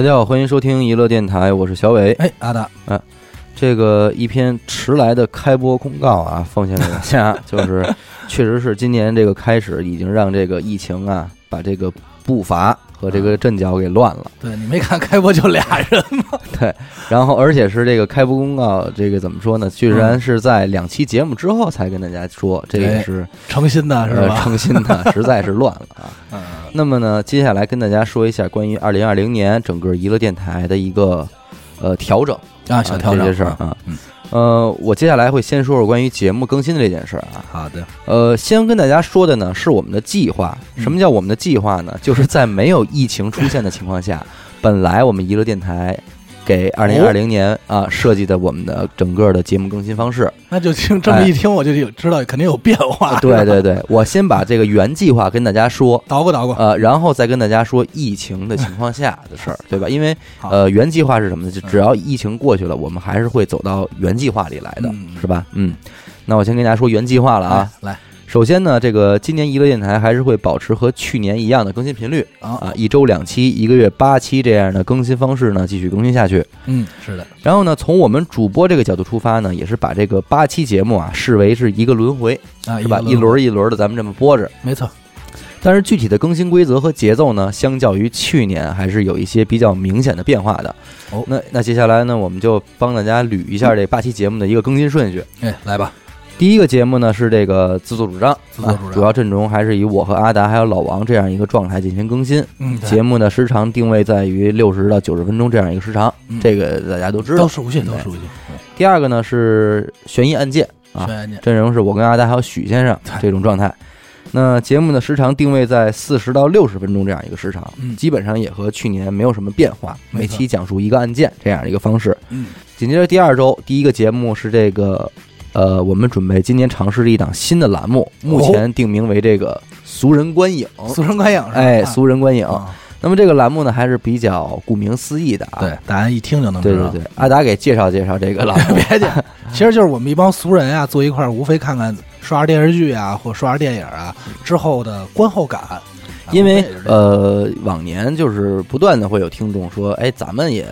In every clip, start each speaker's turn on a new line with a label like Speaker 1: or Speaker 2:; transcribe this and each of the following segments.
Speaker 1: 大家好，欢迎收听娱乐电台，我是小伟。
Speaker 2: 哎，阿达，
Speaker 1: 这个一篇迟来的开播公告啊，奉献给大家，就是确实是今年这个开始，已经让这个疫情啊，把这个步伐和这个阵脚给乱了。
Speaker 2: 对你没看开播就俩人吗？
Speaker 1: 对，然后而且是这个开播公告，这个怎么说呢？居然是在两期节目之后才跟大家说，这也是
Speaker 2: 诚心的是
Speaker 1: 呃
Speaker 2: 吧？
Speaker 1: 诚心的，实在是乱了啊。
Speaker 2: 嗯，
Speaker 1: 那么呢，接下来跟大家说一下关于二零二零年整个娱乐电台的一个呃调整。
Speaker 2: 啊，小调整
Speaker 1: 这些事儿啊
Speaker 2: 嗯，
Speaker 1: 呃，我接下来会先说说关于节目更新的这件事儿啊。
Speaker 2: 好的，
Speaker 1: 呃，先跟大家说的呢是我们的计划。
Speaker 2: 嗯
Speaker 1: 什么叫我们的计划呢？就是在没有疫情出现的情况下，本来我们娱乐电台给二零二零年啊设计的我们的整个的节目更新方式。
Speaker 2: 那就听这么一听，我就有知道肯定有变化。
Speaker 1: 哎对对对，我先把这个原计划跟大家说。
Speaker 2: 捣鼓捣鼓，
Speaker 1: 呃，然后再跟大家说疫情的情况下的事儿，对吧？因为呃，原计划是什么呢？就只要疫情过去了，我们还是会走到原计划里来的，
Speaker 2: 嗯
Speaker 1: 是吧？嗯，那我先跟大家说原计划了啊。
Speaker 2: 来，
Speaker 1: 首先呢，这个今年娱乐电台还是会保持和去年一样的更新频率
Speaker 2: 啊
Speaker 1: 啊，一周两期，一个月八期这样的更新方式呢，继续更新下去。
Speaker 2: 嗯，是的，
Speaker 1: 然后呢，从我们主播这个角度出发呢，也是把这个八期节目啊视为是一个轮回，
Speaker 2: 啊，
Speaker 1: 是吧？一轮一轮的咱们这么播着。
Speaker 2: 没错，
Speaker 1: 但是具体的更新规则和节奏呢，相较于去年还是有一些比较明显的变化的。
Speaker 2: 哦
Speaker 1: 那那接下来呢，我们就帮大家捋一下这八期节目的一个更新顺序。
Speaker 2: 哎，来吧，
Speaker 1: 第一个节目呢是这个自作主张，
Speaker 2: 自作主张
Speaker 1: 啊主要阵容还是以我和阿达还有老王这样一个状态进行更新。
Speaker 2: 嗯，
Speaker 1: 节目的时长定位在于六十到九十分钟这样一个时长，
Speaker 2: 嗯
Speaker 1: 这个大家都知道。
Speaker 2: 都熟悉，都熟悉。
Speaker 1: 第二个呢是悬疑案件啊，
Speaker 2: 轩辕剑，
Speaker 1: 阵容是我跟阿达还有许先生这种状态。那节目的时长定位在四十到六十分钟这样一个时长，
Speaker 2: 嗯
Speaker 1: 基本上也和去年没有什么变化，每期讲述一个案件这样一个方式。
Speaker 2: 嗯，
Speaker 1: 紧接着第二周，第一个节目是这个，呃，我们准备今年尝试的一档新的栏目，目前定名为这个“俗人观影”。
Speaker 2: 俗人观影是？
Speaker 1: 哎，
Speaker 2: 啊
Speaker 1: 俗人观影。
Speaker 2: 啊
Speaker 1: 那么这个栏目呢，还是比较顾名思义的啊。
Speaker 2: 对，大家一听就能知道。
Speaker 1: 对对对，阿达给介绍介绍这个栏目。
Speaker 2: 别介，其实就是我们一帮俗人啊，坐一块儿，无非看看刷刷电视剧啊，或刷刷电影啊之后的观后感。啊
Speaker 1: 因为呃，往年就是不断的会有听众说，哎，咱们也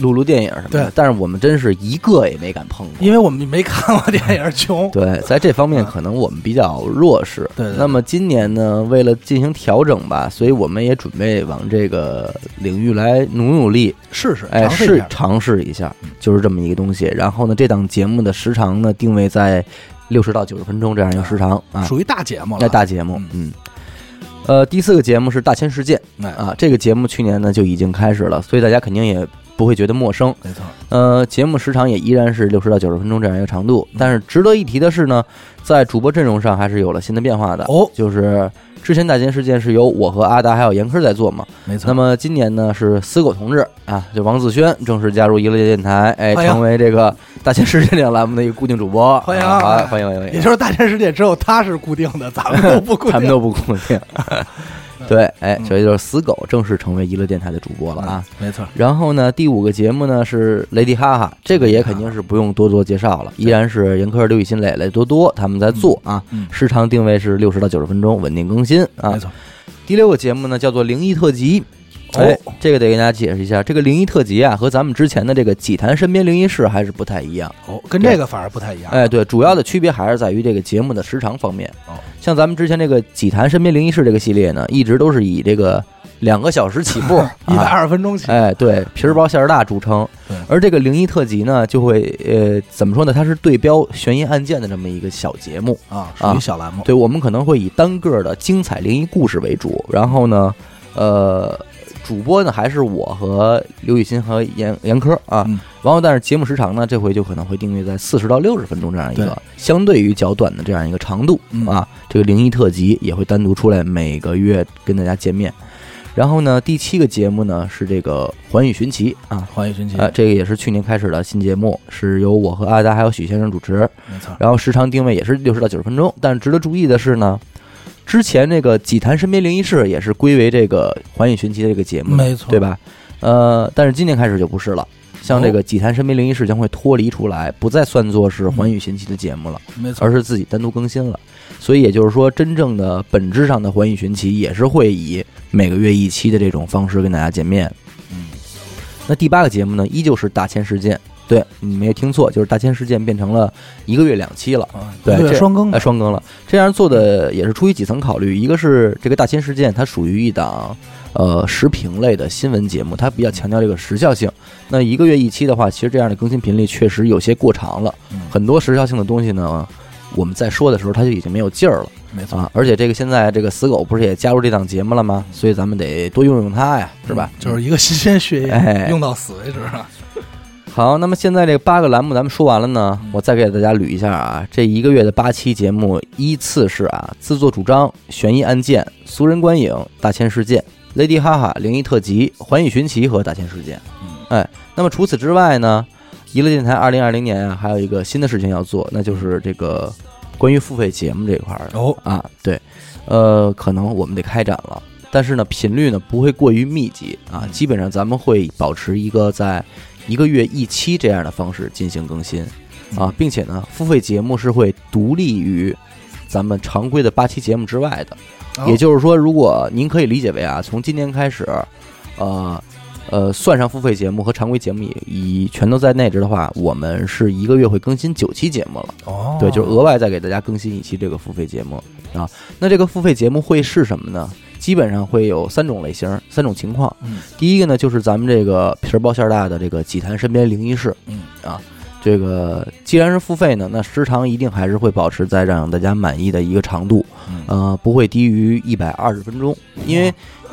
Speaker 1: 录录电影什么的
Speaker 2: 对，
Speaker 1: 但是我们真是一个也没敢碰过。
Speaker 2: 因为我们没看过电影，穷。
Speaker 1: 对，在这方面
Speaker 2: 啊
Speaker 1: 可能我们比较弱势。
Speaker 2: 对对对
Speaker 1: 那么今年呢，为了进行调整吧，所以我们也准备往这个领域来努努力，
Speaker 2: 试试，
Speaker 1: 哎，
Speaker 2: 试
Speaker 1: 尝试一下，就是这么一个东西。然后呢，这档节目的时长呢，定位在六十到九十分钟这样一个时长啊，
Speaker 2: 属于大节目了。
Speaker 1: 那大节目，嗯。呃，第四个节目是大千世界
Speaker 2: 哎，
Speaker 1: 啊，这个节目去年呢就已经开始了，所以大家肯定也不会觉得陌生。
Speaker 2: 没错，
Speaker 1: 呃，节目时长也依然是六十到九十分钟这样一个长度，
Speaker 2: 嗯
Speaker 1: 但是值得一提的是呢，在主播阵容上还是有了新的变化的。
Speaker 2: 哦
Speaker 1: 就是之前大千世界是由我和阿达还有严科在做嘛，
Speaker 2: 没错。
Speaker 1: 那么今年呢是死狗同志啊，就王子轩正式加入娱乐电台，哎，
Speaker 2: 欢迎
Speaker 1: 成为这个大千世界这个栏目的一个固定主播。
Speaker 2: 欢迎
Speaker 1: 啊好
Speaker 2: 哎
Speaker 1: 欢迎欢迎欢迎
Speaker 2: 也。就是大千世界只有他是固定的，咱们都不固定。
Speaker 1: 咱们都不固定。对，哎，
Speaker 2: 嗯
Speaker 1: 所以就是死狗正式成为娱乐电台的主播了啊。
Speaker 2: 嗯，没错。
Speaker 1: 然后呢，第五个节目呢是雷迪哈哈，这个也肯定是不用多做介绍了，依然是严科、刘雨欣、磊磊、多多他们在做啊。
Speaker 2: 嗯，
Speaker 1: 时长定位是六十到九十分钟，稳定更新啊
Speaker 2: 没。错。
Speaker 1: 第六个节目呢叫做灵异特辑。
Speaker 2: 哦
Speaker 1: 哎，这个得给大家解释一下，这个灵异特辑啊，和咱们之前的这个《几坛身边灵异事》还是不太一样。
Speaker 2: 哦，跟这个反而不太一样。
Speaker 1: 哎，对，主要的区别还是在于这个节目的时长方面。
Speaker 2: 哦，
Speaker 1: 像咱们之前这个《几坛身边灵异事》这个系列呢，一直都是以这个两个小时起步，
Speaker 2: 一百
Speaker 1: 啊
Speaker 2: 二十分钟起。
Speaker 1: 哎，对，皮儿薄馅儿大著称
Speaker 2: 对。
Speaker 1: 而这个灵异特辑呢，就会呃，怎么说呢？它是对标悬疑案件的这么一个小节目。
Speaker 2: 啊，属于小栏目。
Speaker 1: 对我们可能会以单个的精彩灵异故事为主，然后呢，呃，主播呢还是我和刘雨欣和严严科啊。
Speaker 2: 嗯
Speaker 1: 然后，但是节目时长呢，这回就可能会定位在四十到六十分钟这样一
Speaker 2: 对
Speaker 1: 个相对于较短的这样一个长度
Speaker 2: 嗯
Speaker 1: 啊。这个灵异特辑也会单独出来，每个月跟大家见面。然后呢，第七个节目呢是这个《环宇寻奇》啊，
Speaker 2: 环宇寻奇，
Speaker 1: 啊，这个也是去年开始的新节目，是由我和阿达还有许先生主持。
Speaker 2: 没错。
Speaker 1: 然后时长定位也是六十到九十分钟，但值得注意的是呢，之前那个《几坛身边灵异事》也是归为这个《环宇寻奇》的这个节目，
Speaker 2: 没错
Speaker 1: 对吧？呃，但是今年开始就不是了。像这个《几坛身边灵异事》将会脱离出来，不再算作是《环宇寻奇》的节目了，
Speaker 2: 没错
Speaker 1: 而，是自己单独更新了。所以也就是说，真正的本质上的《环宇寻奇》也是会以每个月一期的这种方式跟大家见面。
Speaker 2: 嗯，
Speaker 1: 那第八个节目呢，依旧是大千世界。对你没听错，就是大千世界变成了一个月两期了，
Speaker 2: 啊，
Speaker 1: 对
Speaker 2: 双更的，
Speaker 1: 双更了。这样做的也是出于几层考虑，一个是这个大千世界它属于一档呃时评类的新闻节目，它比较强调这个时效性。那一个月一期的话，其实这样的更新频率确实有些过长了，
Speaker 2: 嗯
Speaker 1: 很多时效性的东西呢，我们在说的时候它就已经没有劲儿了。
Speaker 2: 没错，
Speaker 1: 啊，而且这个现在这个死狗不是也加入这档节目了吗？所以咱们得多用用它呀，是吧？
Speaker 2: 嗯就是一个新鲜血液，
Speaker 1: 哎
Speaker 2: 用到死为止啊。
Speaker 1: 好，那么现在这八个栏目咱们说完了呢，我再给大家捋一下啊，这一个月的八期节目依次是啊，自作主张、悬疑案件、俗人观影、大千世界、Lady 哈哈、灵异特辑、环宇寻奇和大千世界。
Speaker 2: 嗯
Speaker 1: 哎，那么除此之外呢，娱乐电台二零二零年啊，还有一个新的事情要做，那就是这个关于付费节目这一块儿。
Speaker 2: 哦，
Speaker 1: 啊，对，呃，可能我们得开展了，但是呢，频率呢不会过于密集啊，
Speaker 2: 嗯
Speaker 1: 基本上咱们会保持一个在一个月一期这样的方式进行更新
Speaker 2: 嗯
Speaker 1: 啊，并且呢，付费节目是会独立于咱们常规的八期节目之外的，
Speaker 2: 哦
Speaker 1: 也就是说，如果您可以理解为啊，从今年开始，呃。呃，算上付费节目和常规节目也已全都在内置的话，我们是一个月会更新九期节目了。
Speaker 2: 哦，
Speaker 1: 对，就是额外再给大家更新一期这个付费节目啊。那这个付费节目会是什么呢？基本上会有三种类型，三种情况。
Speaker 2: 嗯。
Speaker 1: 第一个呢，就是咱们这个皮儿包馅儿大的这个《几坛身边灵异事》
Speaker 2: 嗯。
Speaker 1: 啊。这个既然是付费呢，那时长一定还是会保持在让大家满意的一个长度，
Speaker 2: 嗯。
Speaker 1: 呃，不会低于一百二十分钟，因为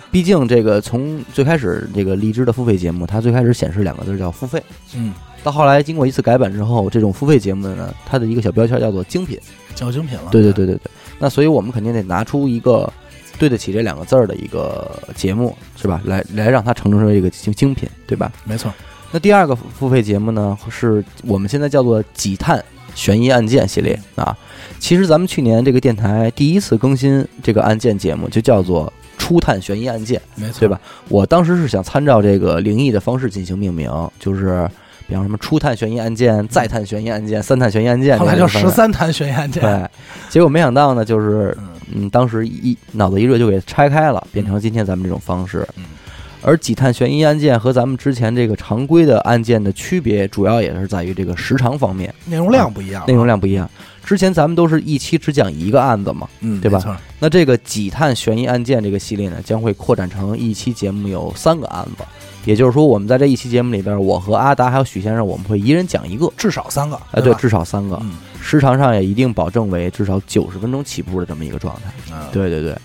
Speaker 1: 毕竟这个从最开始这个荔枝的付费节目，它最开始显示两个字叫付费，
Speaker 2: 嗯，
Speaker 1: 到后来经过一次改版之后，这种付费节目呢，它的一个小标签叫做精品。
Speaker 2: 叫精品了。
Speaker 1: 对对。对对对，那所以我们肯定得拿出一个对得起这两个字儿的一个节目，是吧？来来让它成成为一个精精品，对吧？
Speaker 2: 没错。
Speaker 1: 那第二个付费节目呢，是我们现在叫做“几探悬疑案件”系列啊。其实咱们去年这个电台第一次更新这个案件节目，就叫做“初探悬疑案件”。
Speaker 2: 没错，
Speaker 1: 对吧？我当时是想参照这个灵异的方式进行命名，就是比方什么初探悬疑案件、再探悬疑案件、三探悬疑案件，
Speaker 2: 后来叫
Speaker 1: 这样的方式
Speaker 2: 十三探悬疑案件。
Speaker 1: 对，结果没想到呢，就是
Speaker 2: 嗯
Speaker 1: 嗯，当时一脑子一热就给拆开了，变成今天咱们这种方式。
Speaker 2: 嗯
Speaker 1: 而几探悬疑案件和咱们之前这个常规的案件的区别，主要也是在于这个时长方面，
Speaker 2: 内容量不一样，
Speaker 1: 内容量不一样。之前咱们都是一期只讲一个案子嘛，
Speaker 2: 嗯，
Speaker 1: 对吧？那这个几探悬疑案件这个系列呢，将会扩展成一期节目有三个案子，也就是说，我们在这一期节目里边，我和阿达还有许先生，我们会一人讲一个，
Speaker 2: 至少三个。
Speaker 1: 哎，对，至少三个，
Speaker 2: 嗯
Speaker 1: 时长上也一定保证为至少九十分钟起步的这么一个状态。
Speaker 2: 嗯，
Speaker 1: 对对对，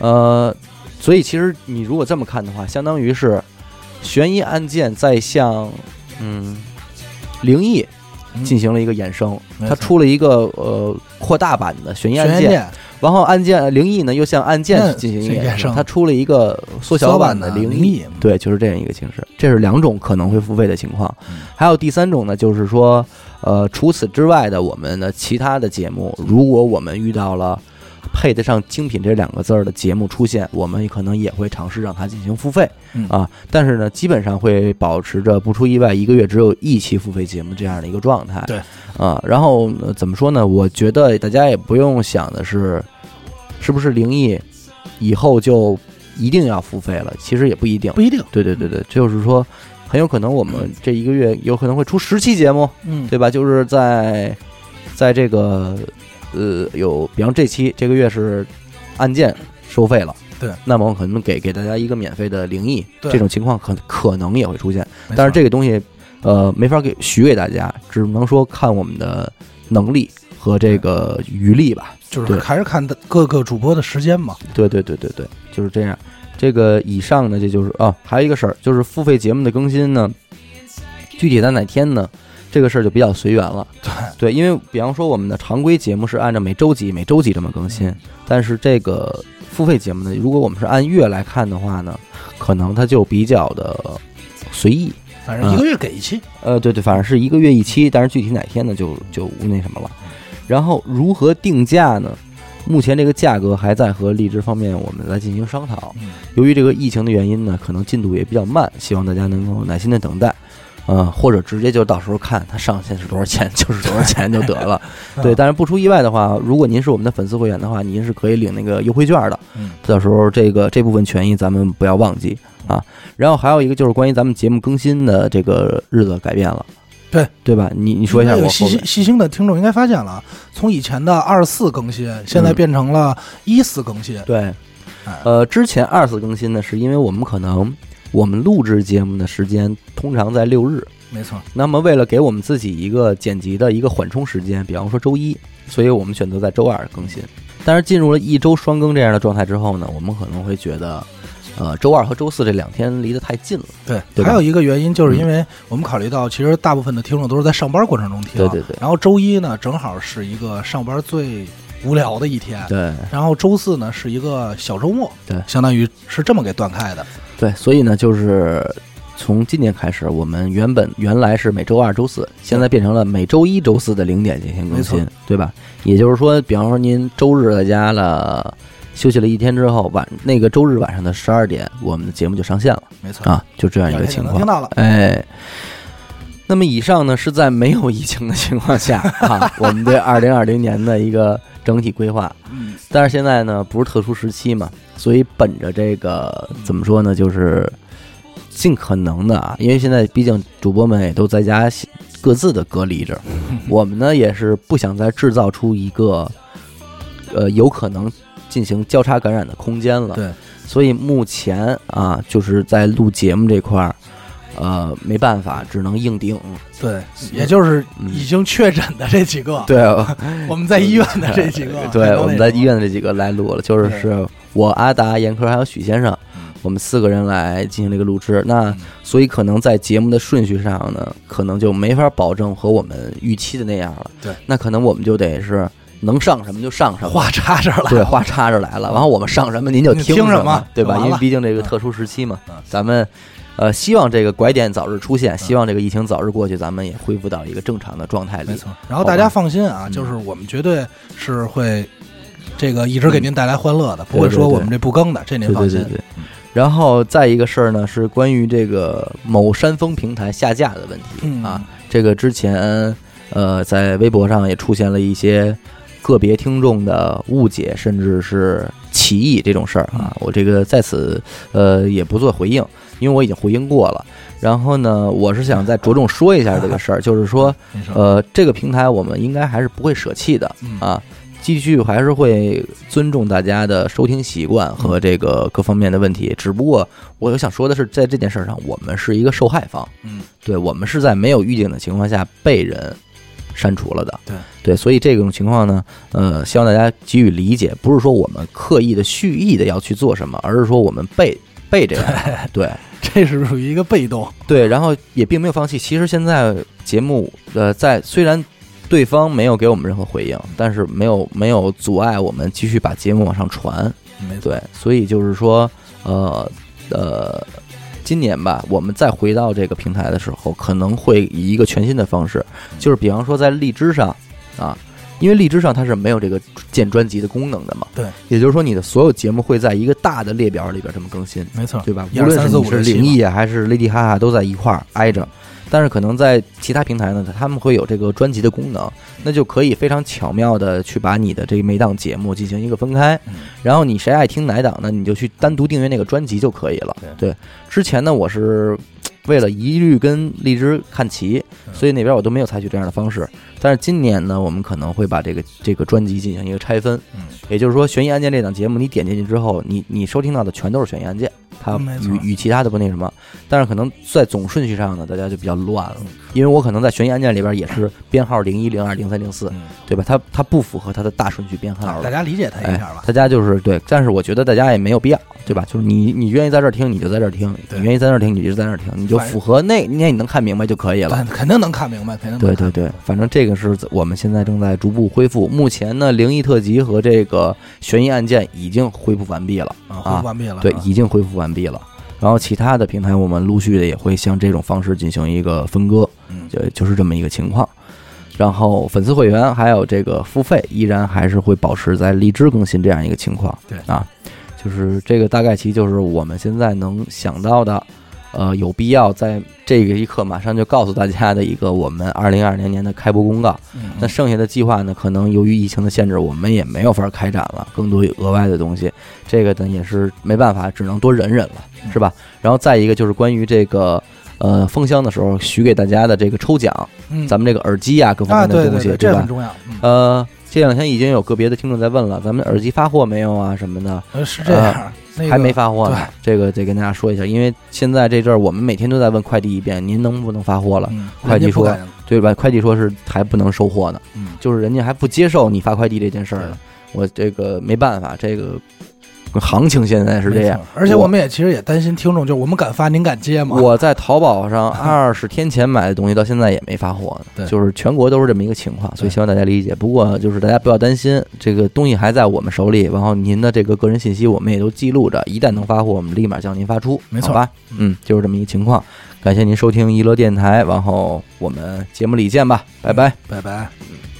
Speaker 1: 呃，所以其实你如果这么看的话，相当于是悬疑案件在向嗯灵异
Speaker 2: 嗯
Speaker 1: 进行了一个衍生，它出了一个呃扩大版的悬疑案件然后案件灵异呢又向案件
Speaker 2: 嗯
Speaker 1: 进行
Speaker 2: 衍生
Speaker 1: 它出了一个缩小版的灵异。对，就是这样一个形式，这是两种可能会付费的情况
Speaker 2: 嗯。
Speaker 1: 还有第三种呢，就是说，呃，除此之外的我们的其他的节目，如果我们遇到了配得上“精品”这两个字儿的节目出现，我们可能也会尝试让它进行付费
Speaker 2: 嗯
Speaker 1: 啊。但是呢，基本上会保持着不出意外，一个月只有一期付费节目这样的一个状态。
Speaker 2: 对
Speaker 1: 啊，然后、呃怎么说呢？我觉得大家也不用想的是，是不是灵异以后就一定要付费了？其实也不一定。
Speaker 2: 不一定。
Speaker 1: 对对对对，就是说，很有可能我们这一个月有可能会出十期节目，
Speaker 2: 嗯，
Speaker 1: 对吧？就是在在这个呃有，比方这期这个月是案件收费了。
Speaker 2: 对，
Speaker 1: 那么我可能给给大家一个免费的灵异，
Speaker 2: 对
Speaker 1: 这种情况可可能也会出现，但是这个东西，呃，没法给许给大家，只能说看我们的能力和这个余力吧。
Speaker 2: 就是
Speaker 1: 对
Speaker 2: 还是看各个主播的时间嘛。
Speaker 1: 对对对对对，就是这样。这个以上呢，这就是哦，还有一个事儿，就是付费节目的更新呢，具体在哪天呢？这个事儿就比较随缘了。
Speaker 2: 对，
Speaker 1: 对，因为比方说我们的常规节目是按照每周几、每周几这么更新，但是这个付费节目呢，如果我们是按月来看的话呢，可能它就比较的随意。
Speaker 2: 反正一个月给一期。
Speaker 1: 呃，对对，反正是一个月一期，但是具体哪天呢，就就无那什么了。然后如何定价呢？目前这个价格还在和荔枝方面我们来进行商讨。
Speaker 2: 嗯
Speaker 1: 由于这个疫情的原因呢，可能进度也比较慢，希望大家能够耐心的等待。嗯，或者直接就到时候看它上限是多少钱，就是多少钱就得了。对，但是不出意外的话，如果您是我们的粉丝会员的话，您是可以领那个优惠券的。
Speaker 2: 嗯，
Speaker 1: 到时候这个这部分权益咱们不要忘记啊。然后还有一个就是关于咱们节目更新的这个日子改变了，
Speaker 2: 对
Speaker 1: 对吧？你你说一下，
Speaker 2: 那个细心细心的听众应该发现了，从以前的二四更新，现在
Speaker 1: 嗯
Speaker 2: 变成了一四更新。
Speaker 1: 对
Speaker 2: 哎，
Speaker 1: 呃，之前二次更新呢，是因为我们可能我们录制节目的时间通常在六日，
Speaker 2: 没错，
Speaker 1: 那么为了给我们自己一个剪辑的一个缓冲时间，比方说周一，所以我们选择在周二更新。但是进入了一周双更这样的状态之后呢，我们可能会觉得，呃，周二和周四这两天离得太近了。
Speaker 2: 对。还有一个原因，就是因为我们考虑到，其实大部分的听众都是在上班过程中听。
Speaker 1: 对对对
Speaker 2: 然后周一呢，正好是一个上班最无聊的一天。
Speaker 1: 对
Speaker 2: 然后周四呢是一个小周末，
Speaker 1: 对
Speaker 2: 相当于是这么给断开的。
Speaker 1: 对，所以呢，就是从今年开始，我们原本原来是每周二、周四，现在变成了每周一周四的零点进行更新，对吧？也就是说，比方说您周日在家了。休息了一天之后，晚那个周日晚上的十二点，我们的节目就上线了
Speaker 2: 没错，
Speaker 1: 啊，就这样一个情况
Speaker 2: 听。到了。
Speaker 1: 哎，那么以上呢是在没有疫情的情况下 啊，我们对二零二零年的一个整体规划。
Speaker 2: 嗯，
Speaker 1: 但是现在呢不是特殊时期嘛，所以本着这个怎么说呢，就是尽可能的啊，因为现在毕竟主播们也都在家各自的隔离着，我们呢也是不想再制造出一个呃有可能进行交叉感染的空间了。
Speaker 2: 对，
Speaker 1: 所以目前啊，就是在录节目这块儿，呃，没办法，只能硬顶。
Speaker 2: 对，也就是
Speaker 1: 嗯。
Speaker 2: 已经确诊的这几个，
Speaker 1: 对，
Speaker 2: 我们在医院的这几个，
Speaker 1: 对，我们在医
Speaker 2: 院，
Speaker 1: 的这几个来录了，就是是我阿达、严科还有许先生
Speaker 2: 嗯，
Speaker 1: 我们四个人来进行这个录制。那
Speaker 2: 嗯
Speaker 1: 所以可能在节目的顺序上呢，可能就没法保证和我们预期的那样了。
Speaker 2: 对，
Speaker 1: 那可能我们就得是能上什么就上什么。
Speaker 2: 话插这儿了，
Speaker 1: 对，话插着来了，然后我们上什么您就听什
Speaker 2: 么
Speaker 1: 对吧？因为毕竟这个
Speaker 2: 嗯
Speaker 1: 特殊时期嘛
Speaker 2: 嗯，
Speaker 1: 咱们呃希望这个拐点早日出现，希望这个疫情早日过去，咱们也恢复到一个正常的状态里。
Speaker 2: 没错。然后大家放心啊，
Speaker 1: 嗯
Speaker 2: 就是我们绝对是会这个一直给您带来欢乐的，不会说我们这不更的，这您放心
Speaker 1: 对对对。对。然后再一个事儿呢，是关于这个某山峰平台下架的问题、
Speaker 2: 嗯
Speaker 1: 啊。这个之前呃在微博上也出现了一些个别听众的误解，甚至是歧义这种事儿啊。
Speaker 2: 嗯
Speaker 1: 我这个在此呃也不做回应，因为我已经回应过了。然后呢，我是想再着重说一下这个事儿，就是说，呃这个平台我们应该还是不会舍弃的。
Speaker 2: 嗯
Speaker 1: 啊，继续还是会尊重大家的收听习惯和这个各方面的问题。只不过我想说的是，在这件事上，我们是一个受害方，
Speaker 2: 嗯，
Speaker 1: 对我们是在没有预警的情况下被人删除了的。
Speaker 2: 对
Speaker 1: 对，所以这种情况呢，呃，希望大家给予理解，不是说我们刻意的蓄意的要去做什么，而是说我们被被这样。对
Speaker 2: 这是属于一个被动，
Speaker 1: 对，然后也并没有放弃。其实现在节目呃，在虽然对方没有给我们任何回应，但是没有没有阻碍我们继续把节目往上传。
Speaker 2: 没错，
Speaker 1: 对，所以就是说，呃呃，今年吧，我们再回到这个平台的时候，可能会以一个全新的方式，就是比方说在荔枝上啊。因为荔枝上它是没有这个建专辑的功能的嘛，
Speaker 2: 对，
Speaker 1: 也就是说你的所有节目会在一个大的列表里边这么更新，
Speaker 2: 没错，
Speaker 1: 对吧？无论是你是灵异啊，还是 Lady 哈哈，都在一块儿挨着。但是可能在其他平台呢，他们会有这个专辑的功能，那就可以非常巧妙的去把你的这每档节目进行一个分开
Speaker 2: 嗯，
Speaker 1: 然后你谁爱听哪档呢，你就去单独订阅那个专辑就可以了。对，之前呢，我是为了一律跟荔枝看齐，
Speaker 2: 嗯。
Speaker 1: 所以那边我都没有采取这样的方式。但是今年呢，我们可能会把这个这个专辑进行一个拆分，
Speaker 2: 嗯，
Speaker 1: 也就是说，悬疑案件这档节目，你点进去之后，你你收听到的全都是悬疑案件，它
Speaker 2: 嗯没错
Speaker 1: 与与其他的不那什么。但是可能在总顺序上呢，大家就比较乱了
Speaker 2: 嗯，
Speaker 1: 因为我可能在悬疑案件里边也是编号零一、零二、零三、零四，
Speaker 2: 嗯
Speaker 1: 对吧？它它不符合它的大顺序编号了。
Speaker 2: 大家理解他一
Speaker 1: 哎
Speaker 2: 下吧，。
Speaker 1: 大家就是对，但是我觉得大家也没有必要，对吧？就是你你愿意在这儿听，你就在这儿听；你愿意在那儿听，你就在那儿听，你就符合那那你能看明白就可以了。
Speaker 2: 肯定能看明白，肯定能
Speaker 1: 对对对，反正这个是我们现在正在逐步恢复。目前呢，灵异特辑和这个悬疑案件已经恢复完毕了，
Speaker 2: 啊，恢复完毕了，
Speaker 1: 对
Speaker 2: 啊，
Speaker 1: 已经恢复完毕了。然后其他的平台，我们陆续的也会像这种方式进行一个分割，
Speaker 2: 嗯，
Speaker 1: 就就是这么一个情况。然后粉丝会员还有这个付费，依然还是会保持在荔枝更新这样一个情况。
Speaker 2: 对
Speaker 1: 啊，就是这个大概其就是我们现在能想到的，呃有必要在这个一刻马上就告诉大家的一个我们二零二零年的开播公告。
Speaker 2: 嗯
Speaker 1: 那剩下的计划呢，可能由于疫情的限制，我们也没有法开展了更多额外的东西。这个呢也是没办法，只能多忍忍了，
Speaker 2: 嗯
Speaker 1: 是吧？然后再一个就是关于这个。呃，封箱的时候许给大家的这个抽奖，
Speaker 2: 嗯
Speaker 1: 咱们这个耳机啊，各方
Speaker 2: 啊，
Speaker 1: 面的东西，
Speaker 2: 对对对，这
Speaker 1: 吧
Speaker 2: 很？重要。嗯
Speaker 1: 呃，这两天已经有个别的听众在问了，咱们耳机发货没有啊什么的，
Speaker 2: 呃，是这样，那个
Speaker 1: 还没发货呢。这个得跟大家说一下，因为现在这阵儿我们每天都在问快递一遍，您能不能发货了？
Speaker 2: 嗯
Speaker 1: 快递说对吧？快递说是还不能收货呢，
Speaker 2: 嗯
Speaker 1: 就是人家还不接受你发快递这件事儿呢。我这个没办法，这个行情现在是这样。
Speaker 2: 而且我们也其实也担心听众，就是我们敢发，您敢接吗？
Speaker 1: 我在淘宝上二十天前买的东西，到现在也没发货呢。
Speaker 2: 对
Speaker 1: 就是全国都是这么一个情况，所以希望大家理解。不过就是大家不要担心，这个东西还在我们手里，然后您的这个个人信息我们也都记录着，一旦能发货，我们立马向您发出，
Speaker 2: 没错
Speaker 1: 吧？嗯，就是这么一个情况。感谢您收听娱乐电台，然后我们节目里见吧，拜拜。
Speaker 2: 拜拜。
Speaker 1: 嗯